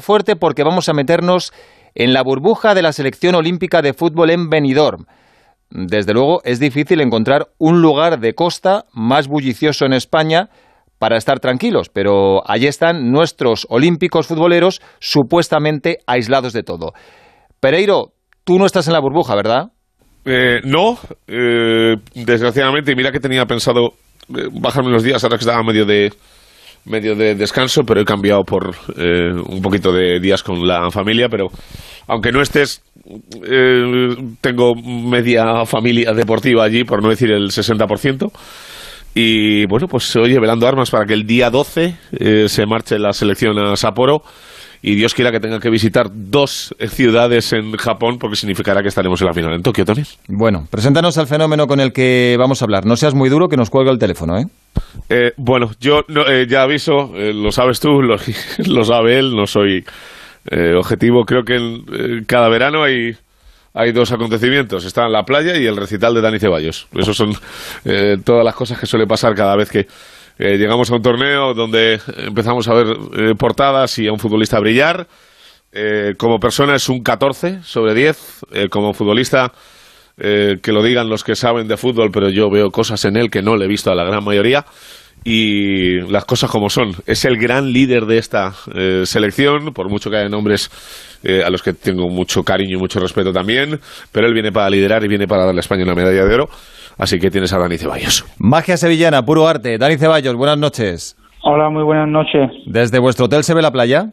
fuerte porque vamos a meternos en la burbuja de la selección olímpica de fútbol en Benidorm. Desde luego es difícil encontrar un lugar de costa más bullicioso en España para estar tranquilos, pero allí están nuestros olímpicos futboleros supuestamente aislados de todo. Pereiro, tú no estás en la burbuja, ¿verdad? Eh, no, eh, desgraciadamente, mira que tenía pensado eh, bajarme unos días ahora que estaba medio de medio de descanso, pero he cambiado por un poquito de días con la familia, pero aunque no estés, tengo media familia deportiva allí, por no decir el 60%. Y bueno, pues oye, velando armas para que el día 12 eh, se marche la selección a Sapporo y Dios quiera que tenga que visitar dos ciudades en Japón porque significará que estaremos en la final en Tokio, Tony. Bueno, preséntanos al fenómeno con el que vamos a hablar. No seas muy duro que nos cuelga el teléfono, ¿eh? Eh bueno, yo eh, ya aviso, lo sabes tú, lo, sabe él, no soy objetivo. Creo que cada verano hay hay dos acontecimientos. Está la playa y el recital de Dani Ceballos. Esas son eh, todas las cosas que suele pasar cada vez que eh, llegamos a un torneo donde empezamos a ver eh, portadas y a un futbolista brillar. como persona es un 14 sobre 10. como futbolista, que lo digan los que saben de fútbol, pero yo veo cosas en él que no le he visto a la gran mayoría y las cosas como son. Es el gran líder de esta eh, selección, por mucho que haya nombres eh, a los que tengo mucho cariño y mucho respeto también, pero él viene para liderar y viene para darle a España una medalla de oro, así que tienes a Dani Ceballos. Magia sevillana, puro arte. Dani Ceballos, buenas noches. Hola, muy buenas noches. ¿Desde vuestro hotel se ve la playa?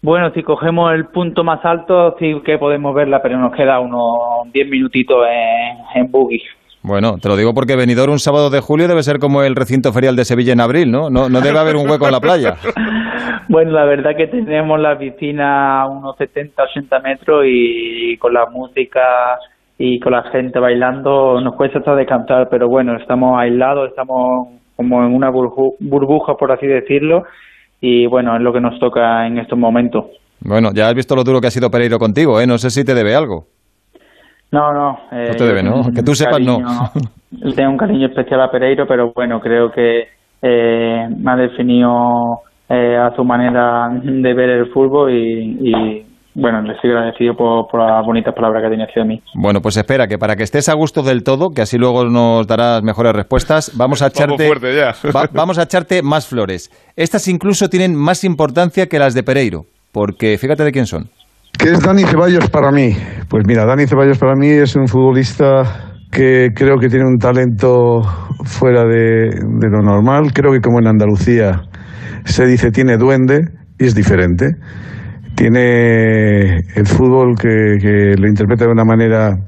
Bueno, si cogemos el punto más alto, sí que podemos verla, pero nos queda unos 10 minutitos en, en buggy. Bueno, te lo digo porque venidor un sábado de julio debe ser como el recinto ferial de Sevilla en abril, ¿no? No, no debe haber un hueco en la playa. Bueno, la verdad que tenemos la piscina a unos 70, 80 metros y con la música y con la gente bailando nos cuesta hasta descansar, pero bueno, estamos aislados, estamos como en una burbuja, por así decirlo, y bueno, es lo que nos toca en estos momentos. Bueno, ya has visto lo duro que ha sido Pereiro contigo, ¿eh? No sé si te debe algo. No, no. no te debe, ¿no? Que tú sepas, no. Tengo un cariño especial a Pereiro, pero bueno, creo que eh, me ha definido eh, a su manera de ver el fútbol y, bueno, le estoy agradecido por, por las bonitas palabras que tenido hacia mí. Bueno, pues espera, que para que estés a gusto del todo, que así luego nos darás mejores respuestas, vamos a echarte, vamos a echarte más flores. Estas incluso tienen más importancia que las de Pereiro, porque fíjate de quién son. ¿Qué es Dani Ceballos para mí? Pues mira, Dani Ceballos para mí es un futbolista que creo que tiene un talento fuera de, lo normal. Creo que como en Andalucía se dice tiene duende y es diferente. Tiene el fútbol que lo interpreta de una manera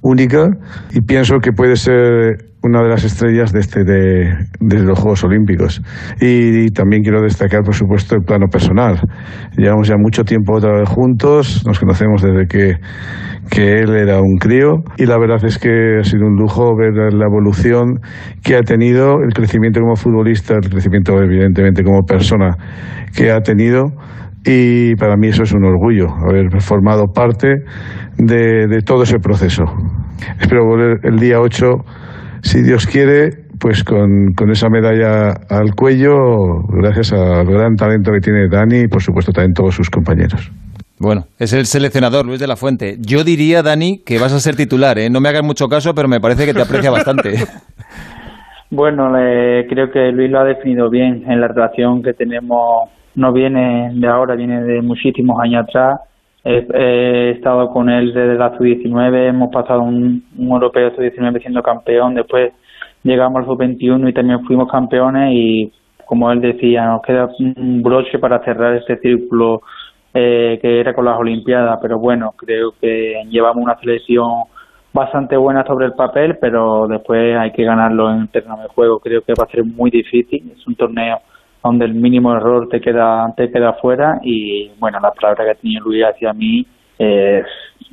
única y pienso que puede ser una de las estrellas de, este, de, los Juegos Olímpicos. Y, también quiero destacar, por supuesto, el plano personal. Llevamos ya mucho tiempo otra vez juntos, nos conocemos desde que, que él era un crío y la verdad es que ha sido un lujo ver la evolución que ha tenido, el crecimiento como futbolista, el crecimiento evidentemente como persona que ha tenido y para mí eso es un orgullo, haber formado parte de, de todo ese proceso. Espero volver el día 8 si Dios quiere, pues con, con, esa medalla al cuello, gracias al gran talento que tiene Dani y por supuesto también todos sus compañeros. Bueno, es el seleccionador Luis de la Fuente. Yo diría, Dani, que vas a ser titular, ¿eh? No me hagas mucho caso, pero me parece que te aprecia bastante. Bueno, creo que Luis lo ha definido bien en la relación que tenemos. No viene de ahora, viene de muchísimos años atrás He, estado con él desde la sub-19, hemos pasado un, europeo sub-19 siendo campeón, después llegamos al sub-21 y también fuimos campeones y como él decía, nos queda un broche para cerrar este círculo eh, que era con las Olimpiadas, pero bueno, creo que llevamos una selección bastante buena sobre el papel, pero después hay que ganarlo en el terreno de juego. Creo que va a ser muy difícil, es un torneo donde el mínimo error te queda te queda fuera. Y bueno la palabra que ha tenido Luis hacia mí es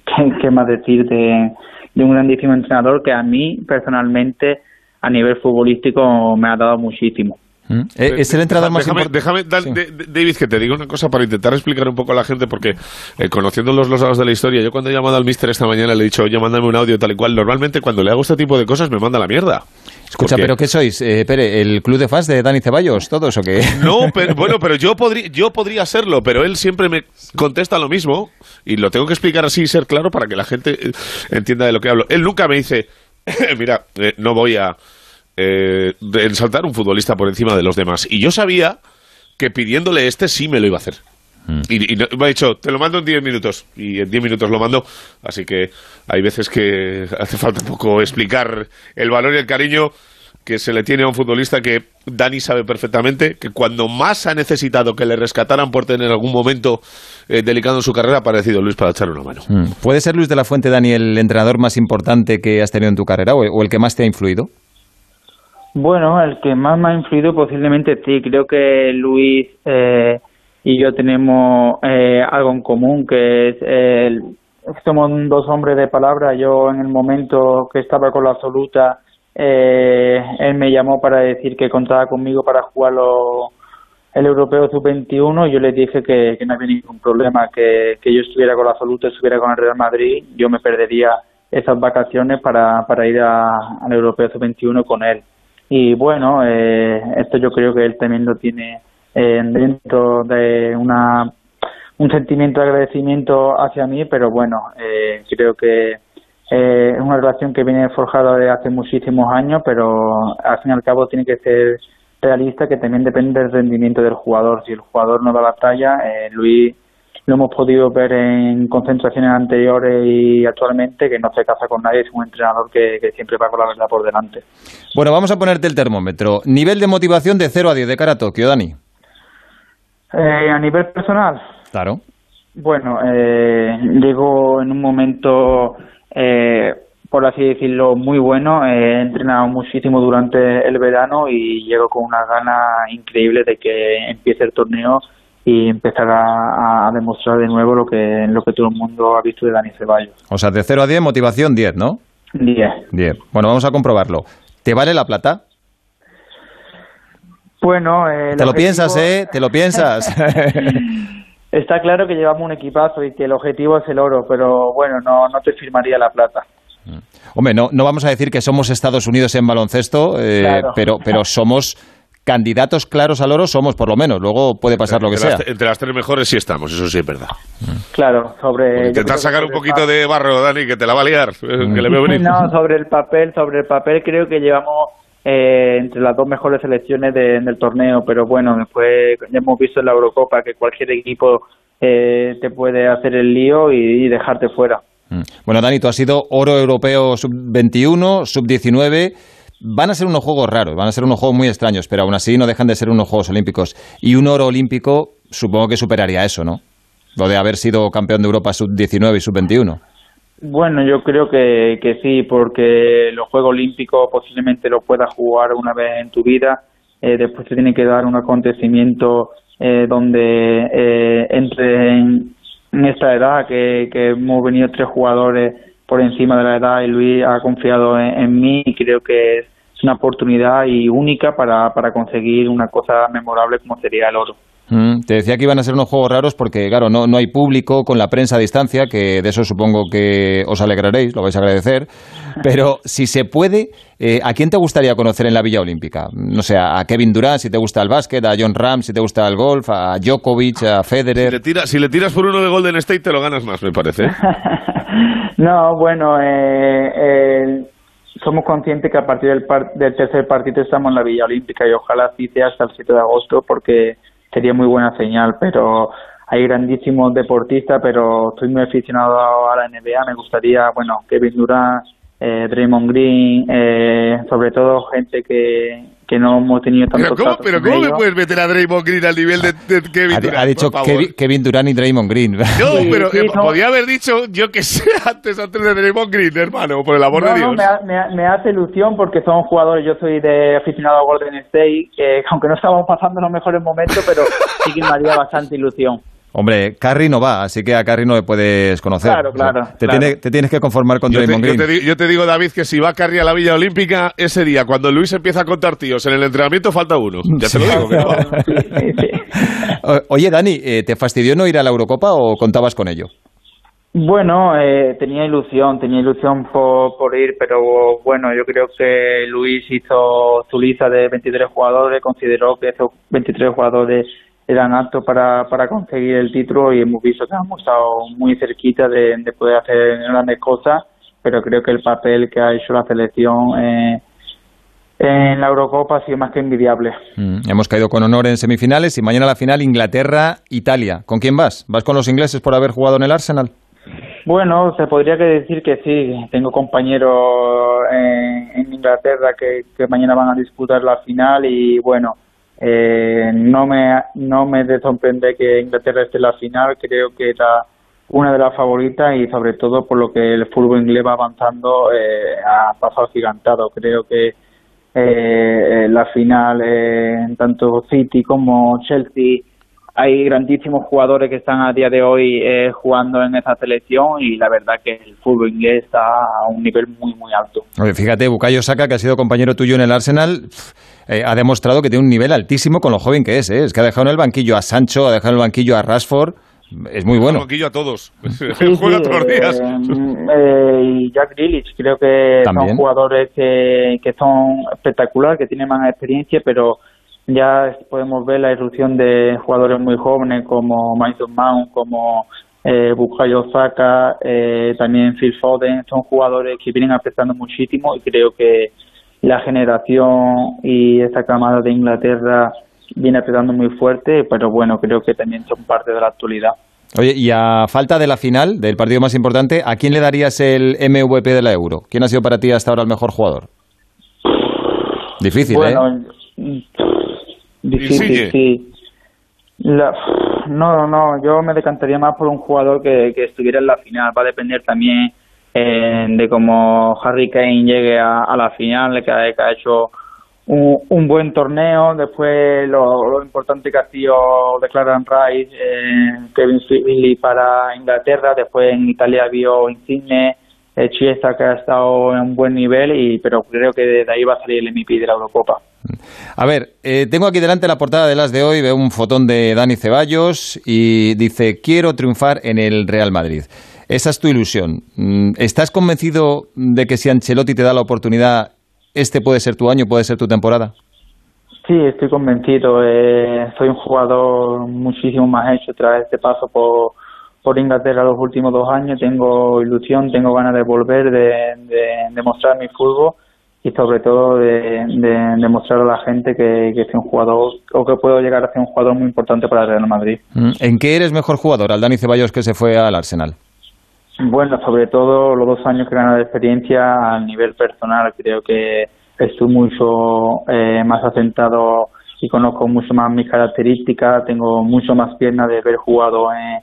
qué, más decir de, de, un grandísimo entrenador que a mí personalmente a nivel futbolístico me ha dado muchísimo ¿Mm? Eh, es el entrenador más importante. Déjame, David, que te diga una cosa para intentar explicar un poco a la gente, porque eh, conociendo los, lados de la historia, yo cuando he llamado al mister esta mañana le he dicho, oye, mándame un audio tal y cual. Normalmente cuando le hago este tipo de cosas me manda la mierda. Escucha, ¿pero qué sois? Eh, Pere, ¿el club de fans de Dani Ceballos, todos o qué? No, pero, bueno, pero yo, podría, yo podría serlo, pero él siempre me contesta lo mismo y lo tengo que explicar así y ser claro para que la gente eh, entienda de lo que hablo. Él nunca me dice, mira, no voy a eh, saltar un futbolista por encima de los demás. Y yo sabía que pidiéndole este sí me lo iba a hacer. Mm. Y, me ha dicho, te lo mando en 10 minutos. Y en 10 minutos lo mando. Así que hay veces que hace falta un poco explicar el valor y el cariño que se le tiene a un futbolista que Dani sabe perfectamente que cuando más ha necesitado que le rescataran por tener algún momento eh, delicado en su carrera, ha aparecido Luis para echarle una mano. Mm. ¿Puede ser Luis de la Fuente, Dani, el entrenador más importante que has tenido en tu carrera o el que más te ha influido? Bueno, el que más me ha influido posiblemente sí. Creo que Luis eh, y yo tenemos eh, algo en común, que es eh, somos dos hombres de palabra. Yo en el momento que estaba con la absoluta, eh, él me llamó para decir que contaba conmigo para jugar el Europeo Sub-21 y yo le dije que, no había ningún problema, que, que yo estuviera con la absoluta, estuviera con el Real Madrid, yo me perdería esas vacaciones para, para ir al Europeo Sub-21 con él y bueno, eh, esto yo creo que él también lo tiene eh, dentro de una un sentimiento de agradecimiento hacia mí, pero bueno, eh, creo que es una relación que viene forjada de hace muchísimos años, pero al fin y al cabo tiene que ser realista, que también depende del rendimiento del jugador. Si el jugador no da la talla, Luis lo hemos podido ver en concentraciones anteriores y actualmente que no se casa con nadie, es un entrenador que, siempre va con la verdad por delante. Bueno, vamos a ponerte el termómetro. Nivel de motivación de 0 a 10 de cara a Tokio, Dani. Eh, a nivel personal. Claro. Bueno, eh, llego en un momento, eh, por así decirlo, muy bueno. He entrenado muchísimo durante el verano y llego con una gana increíble de que empiece el torneo y empezar a, demostrar de nuevo lo que, lo que todo el mundo ha visto de Dani Ceballos. O sea, de 0 a 10, motivación 10, ¿no? 10. 10. Bueno, vamos a comprobarlo. ¿Te vale la plata? Bueno, eh, te lo piensas, ¿eh? Te lo piensas. Está claro que llevamos un equipazo y que el objetivo es el oro, pero bueno, no, no te firmaría la plata. Mm. Hombre, no, no vamos a decir que somos Estados Unidos en baloncesto, eh, pero, pero somos candidatos claros al oro somos, por lo menos. Luego puede pasar lo que sea. entre las tres mejores sí estamos, eso sí es verdad. Claro, sobre. Intentar sacar un poquito de barro, Dani, que te la va a liar. Mm. Que le veo No, sobre el papel, sobre el papel creo que llevamos eh, entre las dos mejores selecciones del torneo, pero bueno, después ya hemos visto en la Eurocopa que cualquier equipo eh, te puede hacer el lío y, y dejarte fuera. Mm. Bueno, Dani, tú has sido oro europeo sub-21, sub-19 Van a ser unos juegos raros, van a ser unos juegos muy extraños, pero aún así no dejan de ser unos Juegos Olímpicos. Y un oro olímpico supongo que superaría eso, ¿no? Lo de haber sido campeón de Europa sub-19 y sub-21. Bueno, yo creo que, que sí, porque los Juegos Olímpicos posiblemente los puedas jugar una vez en tu vida. Eh, después te tiene que dar un acontecimiento eh, donde eh, entre en, esta edad que, que hemos venido tres jugadores por encima de la edad y Luis ha confiado en, mí y creo que es una oportunidad y única para, para conseguir una cosa memorable como sería el oro. Mm, te decía que iban a ser unos juegos raros porque, claro, no, no hay público con la prensa a distancia, que de eso supongo que os alegraréis, lo vais a agradecer. Pero si se puede, eh, ¿a quién te gustaría conocer en la Villa Olímpica? No sé, a Kevin Durant si te gusta el básquet, a John Ram si te gusta el golf, a Djokovic, a Federer. Si le, tira, si le tiras por uno de Golden State te lo ganas más, me parece. no, bueno, eh, eh, somos conscientes que a partir del, del tercer partido estamos en la Villa Olímpica y ojalá así sea hasta el 7 de agosto porque sería muy buena señal, pero hay grandísimos deportistas, pero estoy muy aficionado a la NBA, me gustaría, bueno, Kevin Durant, eh, Draymond Green, eh, sobre todo gente que, que no hemos tenido tanto Pero ¿cómo, pero ¿cómo me puedes meter a Draymond Green al nivel de, Kevin Durant? Ha, dicho Kevin, Durant y Draymond Green. No, pero eh, podía haber dicho, yo que sé, antes, antes de Draymond Green, hermano, por el amor de Dios. No, me, me, hace ilusión porque son jugadores, yo soy de aficionado a Golden State, que aunque no estamos pasando los mejores momentos, pero sí que me haría bastante ilusión. Hombre, Carry no va, así que a Carry no le puedes conocer. Claro, claro. te, te, tienes que conformar con Draymond Green. Yo te, digo, David, que si va Carry a la Villa Olímpica, ese día, cuando Luis empieza a contar tíos en el entrenamiento, falta uno. Ya te lo digo. Oye, Dani, eh, ¿te fastidió no ir a la Eurocopa o contabas con ello? Bueno, eh, tenía ilusión, tenía ilusión por, por ir, pero bueno, yo creo que Luis hizo su lista de 23 jugadores, consideró que esos 23 jugadores eran aptos para, para conseguir el título y hemos visto que hemos estado muy cerquita de, poder hacer grandes cosas, pero creo que el papel que ha hecho la selección eh, en la Eurocopa ha sido más que envidiable. Mm, hemos caído con honor en semifinales y mañana la final Inglaterra-Italia. ¿Con quién vas? ¿Vas con los ingleses por haber jugado en el Arsenal? Bueno, se podría que decir que sí. Tengo compañeros en, en Inglaterra que, que mañana van a disputar la final y bueno, eh, no me no me de sorprender que Inglaterra esté en la final, creo que era una de las favoritas y sobre todo por lo que el fútbol inglés va avanzando eh, a paso gigantado. Creo que eh, la final, eh, tanto City como Chelsea, hay grandísimos jugadores que están a día de hoy eh, jugando en esa selección y la verdad que el fútbol inglés está a un nivel muy muy alto. fíjate, Bukayo Saka, que ha sido compañero tuyo en el Arsenal, eh, ha demostrado que tiene un nivel altísimo con lo joven que es. ¿eh? Es que ha dejado en el banquillo a Sancho, ha dejado en el banquillo a Rashford. Es muy bueno. El banquillo a todos. Juega todos los días. Eh, y Jack Grealish, creo que son jugadores que, que son espectaculares, que tienen más experiencia, pero ya podemos ver la irrupción de jugadores muy jóvenes como Mason Mount, como eh, Bukayo Saka, eh, también Phil Foden, son jugadores que vienen apretando muchísimo y creo que la generación y esta camada de Inglaterra viene apretando muy fuerte, pero bueno, creo que también son parte de la actualidad. Oye, y a falta de la final, del partido más importante, ¿a quién le darías el MVP de la Euro? ¿Quién ha sido para ti hasta ahora el mejor jugador? Difícil, ¿eh? Difícil, sí. no, no, yo me decantaría más por un jugador que, que estuviera en la final. Va a depender también eh, de cómo Harry Kane llegue a, la final, que ha, que ha hecho un, un, buen torneo. Después lo, importante que ha sido Declaran Rice, eh, Kevin Philly para Inglaterra. Después en Italia vio Insigne, eh, Chiesa que ha estado en un buen nivel, y pero creo que de ahí va a salir el MVP de la Eurocopa. A ver, eh, tengo aquí delante la portada de las de hoy, veo un fotón de Dani Ceballos y dice, quiero triunfar en el Real Madrid. Esa es tu ilusión. Mm, ¿Estás convencido de que si Ancelotti te da la oportunidad, este puede ser tu año, puede ser tu temporada? Sí, estoy convencido. Eh, soy un jugador muchísimo más hecho tras este paso por, por Inglaterra los últimos dos años. Tengo ilusión, tengo ganas de volver, de, de, mostrar mi fútbol y sobre todo de, demostrar a la gente que, que soy un jugador o que puedo llegar a ser un jugador muy importante para el Real Madrid. Mm, ¿En qué eres mejor jugador? Al Dani Ceballos que se fue al Arsenal. Bueno, sobre todo los dos años que he ganado de experiencia a nivel personal, creo que estoy mucho eh, más asentado y conozco mucho más mis características, tengo mucho más piernas de haber jugado en,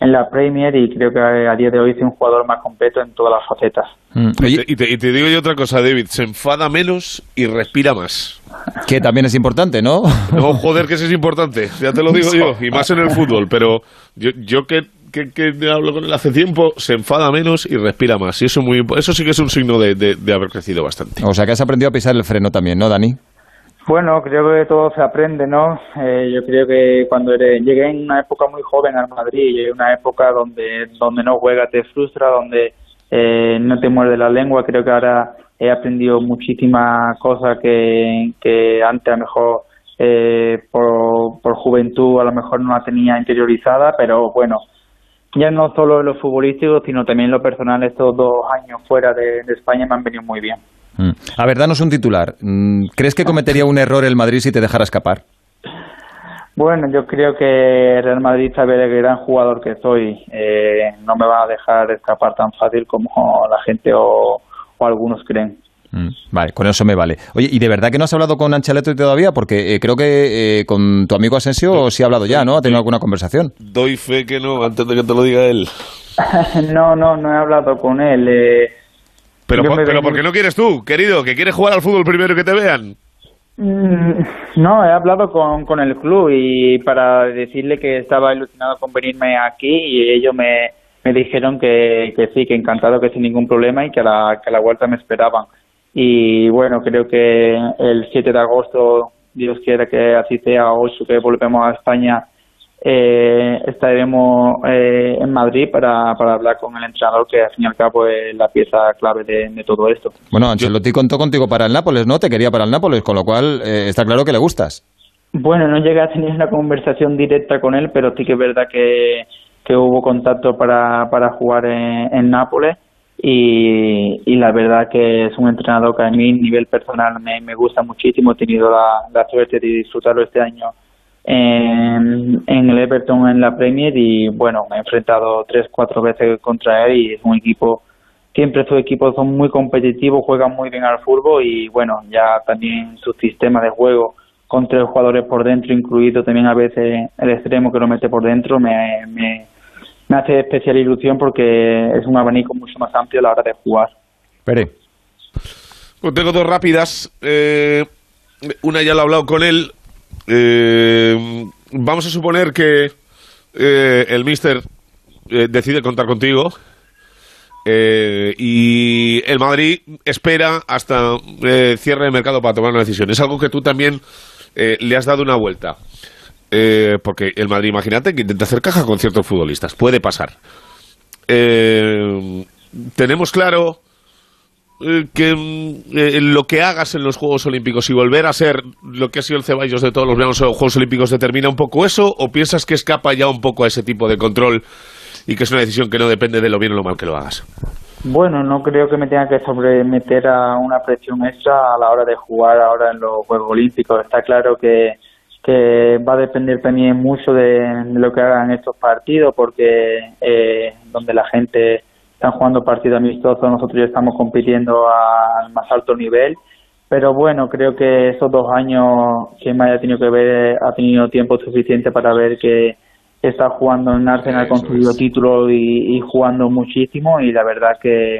en la Premier y creo que a día de hoy soy un jugador más completo en todas las facetas. Mm. Y, te, y, te, digo yo otra cosa, David, se enfada menos y respira más. Que también es importante, ¿no? No, joder, que eso es importante, ya te lo digo yo, y más en el fútbol, pero yo, yo que que, hablo con él hace tiempo, se enfada menos y respira más. Y eso, muy, eso sí que es un signo de, de, haber crecido bastante. O sea que has aprendido a pisar el freno también, ¿no, Dani? Bueno, creo que todo se aprende, ¿no? Eh, yo creo que cuando llegué en una época muy joven al Madrid, llegué en una época donde, donde no juegas, te frustra, donde eh, no te muerde la lengua, creo que ahora he aprendido muchísimas cosas que, que antes a lo mejor eh, por, por juventud a lo mejor no la tenía interiorizada, pero bueno, ya no solo en lo futbolístico, sino también en lo personal, estos dos años fuera de, España me han venido muy bien. Mm. A ver, danos un titular. Mm, ¿Crees que cometería un error el Madrid si te dejara escapar? Bueno, yo creo que el Real Madrid sabe el gran jugador que soy. Eh, no me va a dejar escapar tan fácil como la gente o algunos creen. Mm, vale, con eso me vale. Oye, ¿y de verdad que no has hablado con Ancelotti todavía? Porque eh, creo que eh, con tu amigo Asensio sí ha hablado ya, ¿no? ¿Ha tenido alguna conversación? Doy fe que no, antes de que te lo diga él. no, no, no he hablado con él. Eh. pero, pero ¿por qué no quieres tú, querido? ¿Que quieres jugar al fútbol primero que te vean? Mm, no, he hablado con, con el club y para decirle que estaba ilusionado con venirme aquí y ellos me, me dijeron que, que sí, que encantado, que sin ningún problema y que a la, que a la vuelta me esperaban. Y bueno, creo que el 7 de agosto, Dios quiera que así sea, 8 que volvemos a España, eh, estaremos eh, en Madrid para, para hablar con el entrenador, que al fin y al cabo es la pieza clave de, todo esto. Bueno, Ancelotti contó contigo para el Nápoles, ¿no? Te quería para el Nápoles, con lo cual eh, está claro que le gustas. Bueno, no llegué a tener una conversación directa con él, pero sí que es verdad que, que hubo contacto para, para jugar en, Nápoles. Y, y, la verdad que es un entrenador que a mí, a nivel personal, me, me gusta muchísimo. He tenido la, la suerte de disfrutarlo este año en, el Everton en la Premier y bueno, me he enfrentado tres, cuatro veces contra él y es un equipo, siempre sus equipos son muy competitivos, juegan muy bien al fútbol y bueno, ya también su sistema de juego con tres jugadores por dentro, incluido también a veces el extremo que lo mete por dentro, me, me, hace especial ilusión porque es un abanico mucho más amplio a la hora de jugar. Pere. Pues tengo dos rápidas. Eh, una ya lo he hablado con él, eh, vamos a suponer que eh, el Mister eh, decide contar contigo y el Madrid espera hasta cierre de mercado para tomar una decisión. Es algo que tú también le has dado una vuelta. Porque el Madrid, imagínate, que intenta hacer caja con ciertos futbolistas. Puede pasar. tenemos claro eh, que eh, lo que hagas en los Juegos Olímpicos y volver a ser lo que ha sido el Ceballos de todos los Juegos Olímpicos determina un poco eso o piensas que escapa ya un poco a ese tipo de control y que es una decisión que no depende de lo bien o lo mal que lo hagas? Bueno, no creo que me tenga que sobremeter a una presión extra a la hora de jugar ahora en los Juegos Olímpicos. Está claro que, que va a depender también mucho de, lo que hagan estos partidos porque eh, donde la gente están jugando partido amistoso, nosotros ya estamos compitiendo al más alto nivel. Pero bueno, creo que esos dos años que me haya tenido que ver ha tenido tiempo suficiente para ver que está jugando en Arsenal, con su título y, jugando muchísimo y la verdad que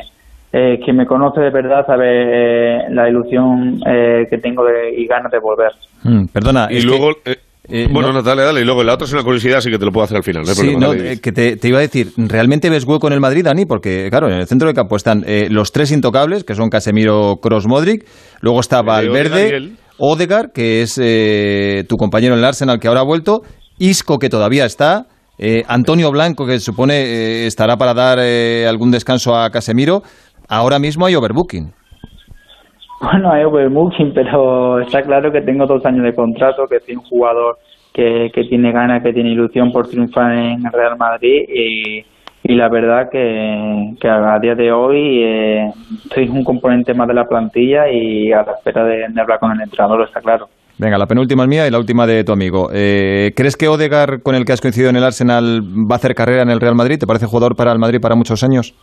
eh, quien me conoce de verdad sabe eh, la ilusión eh, que tengo de, y ganas de volver. Mm, perdona, y luego eh, eh, bueno, no, dale, dale. Y luego la otra es una curiosidad, así que te lo puedo hacer al final. sí, no, eh, que te, iba a decir, ¿realmente ves hueco en el Madrid, Dani? Porque, claro, en el centro de campo están eh, los tres intocables, que son Casemiro, Cross, Modric. Luego está Valverde, Odegar, que es tu compañero en el Arsenal, que ahora ha vuelto. Isco, que todavía está. Antonio Blanco, que supone estará para dar algún descanso a Casemiro. Ahora mismo hay overbooking. Bueno, hay overbooking, pero está claro que tengo dos años de contrato, que soy un jugador que, que tiene ganas, que tiene ilusión por triunfar en el Real Madrid y, y la verdad que, que, a día de hoy eh, soy un componente más de la plantilla y a la espera de, hablar con el entrenador, está claro. Venga, la penúltima es mía y la última de tu amigo. Eh, ¿Crees que Odegar, con el que has coincidido en el Arsenal, va a hacer carrera en el Real Madrid? ¿Te parece jugador para el Madrid para muchos años?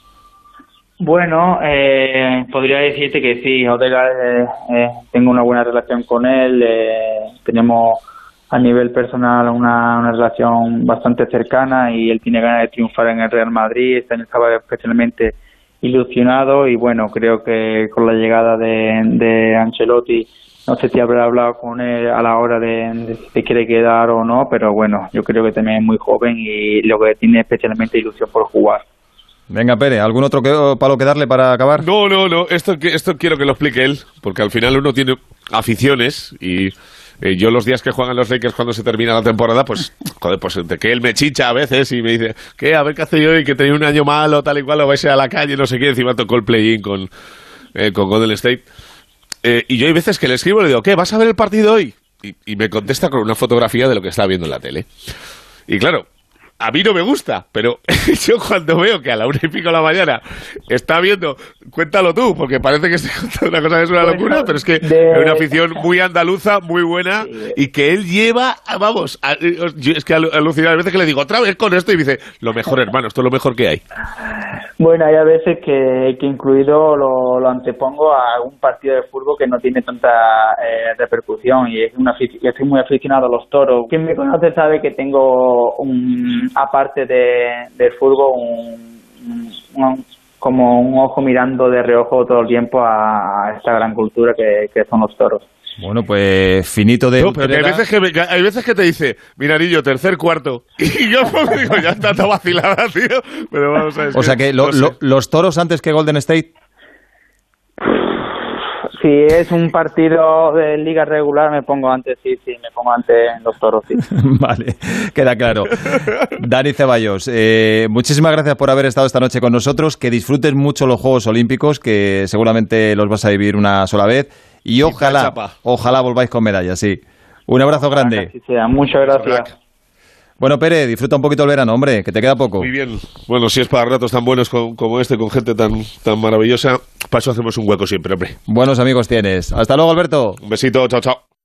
Bueno, eh, podría decirte que sí, Odegaard, eh, eh, tengo una buena relación con él, tenemos a nivel personal una, relación bastante cercana y él tiene ganas de triunfar en el Real Madrid, este estaba especialmente ilusionado y bueno, creo que con la llegada de, de Ancelotti, no sé si habrá hablado con él a la hora de, de si quiere quedar o no, pero bueno, yo creo que también es muy joven y lo que tiene especialmente ilusión por jugar. Venga, Pere, ¿algún otro que, palo que darle para acabar? No, no, no, esto, esto quiero que lo explique él, porque al final uno tiene aficiones y eh, yo los días que juegan los Lakers cuando se termina la temporada, pues, joder, pues de que él me chicha a veces y me dice, ¿qué? A ver qué hace yo y que tenía un año malo, tal y cual, o vais a la calle, no sé qué, encima tocó el play-in con, eh, con Golden State. Eh, y yo hay veces que le escribo y le digo, ¿qué? ¿Vas a ver el partido hoy? Y, y me contesta con una fotografía de lo que está viendo en la tele. Y claro, a mí no me gusta, pero yo cuando veo que a la una y pico de la mañana está viendo, cuéntalo tú, porque parece que contando una cosa que es una locura, pero es que es una afición muy andaluza, muy buena, y que él lleva, vamos, es que alucina a veces que le digo, otra vez con esto, y dice, lo mejor, hermano, esto es lo mejor que hay. Bueno, hay a veces que, que incluido lo, lo, antepongo a un partido de fútbol que no tiene tanta eh, repercusión, y es una, yo estoy muy aficionado a los toros. Quien me conoce sabe que tengo un aparte de, del fútbol, un, como un ojo mirando de reojo todo el tiempo a, esta gran cultura que, son los toros. Bueno, pues finito de. No, pero hay, veces que, hay veces que te dice, Minarillo, tercer cuarto. Y yo pues digo, ya está toda vacilada, tío. Pero vamos a ver. O sea que lo, no sé. lo- los toros antes que Golden State. Si es un partido de liga regular, me pongo antes, sí, sí, me pongo antes en los toros, sí. vale, queda claro. Dani Ceballos, eh, muchísimas gracias por haber estado esta noche con nosotros. Que disfrutes mucho los Juegos Olímpicos, que seguramente los vas a vivir una sola vez. Y ojalá, ojalá volváis con medallas, sí. Un abrazo grande. Muchas gracias. Bueno, Pérez, disfruta un poquito el verano, hombre, que te queda poco. Muy bien. Bueno, si es para ratos tan buenos con- como este, con gente tan, tan maravillosa, para eso hacemos un hueco siempre, hombre. Buenos amigos tienes. Hasta luego, Alberto. Un besito, chao, chao.